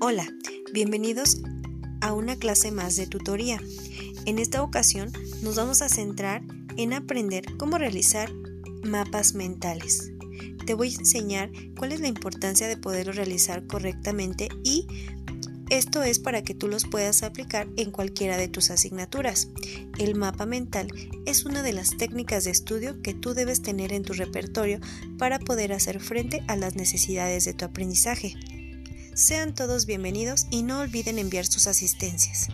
Hola, bienvenidos a una clase más de tutoría. En esta ocasión nos vamos a centrar en aprender cómo realizar mapas mentales. Te voy a enseñar cuál es la importancia de poderlo realizar correctamente y esto es para que tú los puedas aplicar en cualquiera de tus asignaturas. El mapa mental es una de las técnicas de estudio que tú debes tener en tu repertorio para poder hacer frente a las necesidades de tu aprendizaje. Sean todos bienvenidos y no olviden enviar sus asistencias.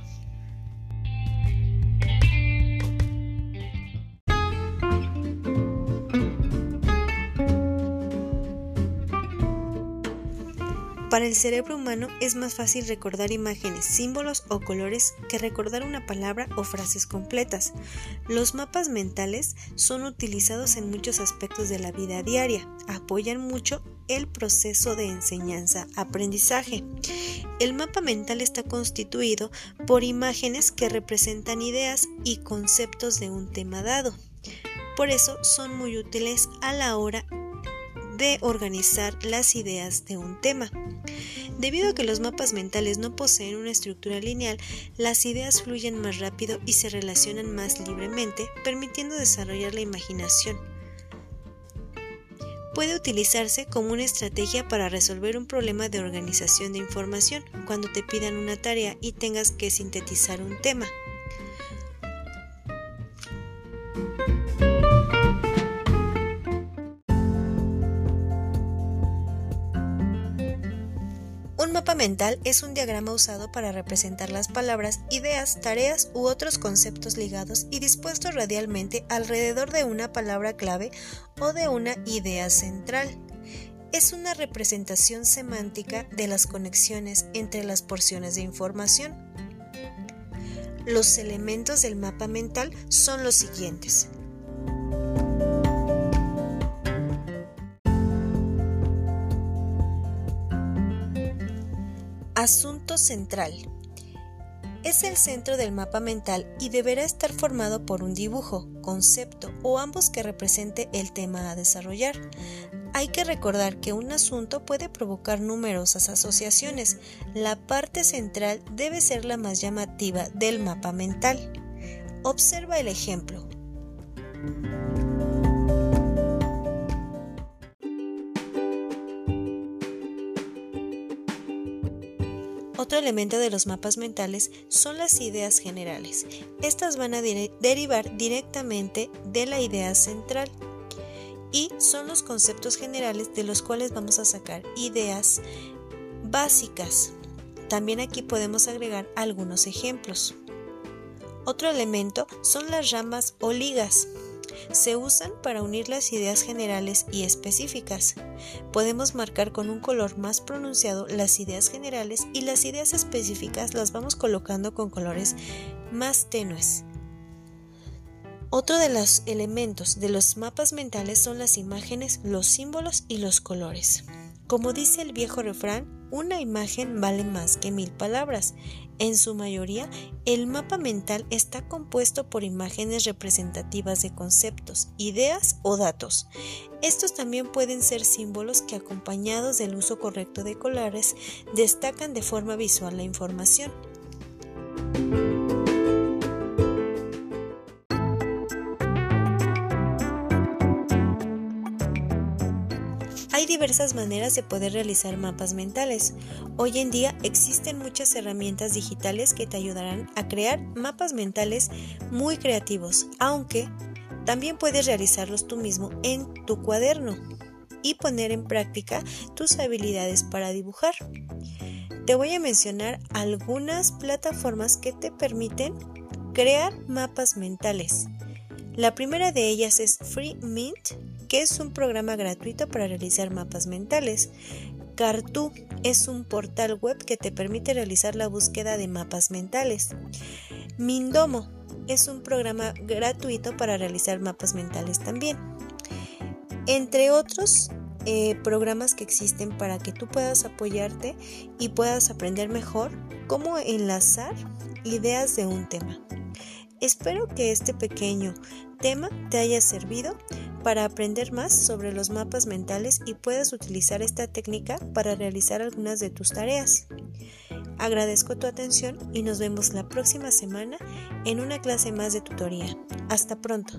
Para el cerebro humano es más fácil recordar imágenes, símbolos o colores que recordar una palabra o frases completas. Los mapas mentales son utilizados en muchos aspectos de la vida diaria, apoyan mucho el proceso de enseñanza-aprendizaje. El mapa mental está constituido por imágenes que representan ideas y conceptos de un tema dado. Por eso son muy útiles a la hora de organizar las ideas de un tema. Debido a que los mapas mentales no poseen una estructura lineal, las ideas fluyen más rápido y se relacionan más libremente, permitiendo desarrollar la imaginación. Puede utilizarse como una estrategia para resolver un problema de organización de información cuando te pidan una tarea y tengas que sintetizar un tema. Un mapa mental es un diagrama usado para representar las palabras, ideas, tareas u otros conceptos ligados y dispuestos radialmente alrededor de una palabra clave o de una idea central. Es una representación semántica de las conexiones entre las porciones de información. Los elementos del mapa mental son los siguientes. Asunto central. Es el centro del mapa mental y deberá estar formado por un dibujo, concepto o ambos que represente el tema a desarrollar. Hay que recordar que un asunto puede provocar numerosas asociaciones. La parte central debe ser la más llamativa del mapa mental. Observa el ejemplo. Otro elemento de los mapas mentales son las ideas generales. Estas van a derivar directamente de la idea central y son los conceptos generales de los cuales vamos a sacar ideas básicas. También aquí podemos agregar algunos ejemplos. Otro elemento son las ramas o ligas. Se usan para unir las ideas generales y específicas. Podemos marcar con un color más pronunciado las ideas generales y las ideas específicas las vamos colocando con colores más tenues. Otro de los elementos de los mapas mentales son las imágenes, los símbolos y los colores. Como dice el viejo refrán, una imagen vale más que mil palabras. En su mayoría, el mapa mental está compuesto por imágenes representativas de conceptos, ideas o datos. Estos también pueden ser símbolos que acompañados del uso correcto de colores destacan de forma visual la información. Hay diversas maneras de poder realizar mapas mentales. Hoy en día existen muchas herramientas digitales que te ayudarán a crear mapas mentales muy creativos, aunque también puedes realizarlos tú mismo en tu cuaderno y poner en práctica tus habilidades para dibujar. Te voy a mencionar algunas plataformas que te permiten crear mapas mentales. La primera de ellas es Free Mint, que es un programa gratuito para realizar mapas mentales. Cartú es un portal web que te permite realizar la búsqueda de mapas mentales. Mindomo es un programa gratuito para realizar mapas mentales también. Entre otros eh, programas que existen para que tú puedas apoyarte y puedas aprender mejor cómo enlazar ideas de un tema. Espero que este pequeño tema te haya servido para aprender más sobre los mapas mentales y puedas utilizar esta técnica para realizar algunas de tus tareas. Agradezco tu atención y nos vemos la próxima semana en una clase más de tutoría. Hasta pronto.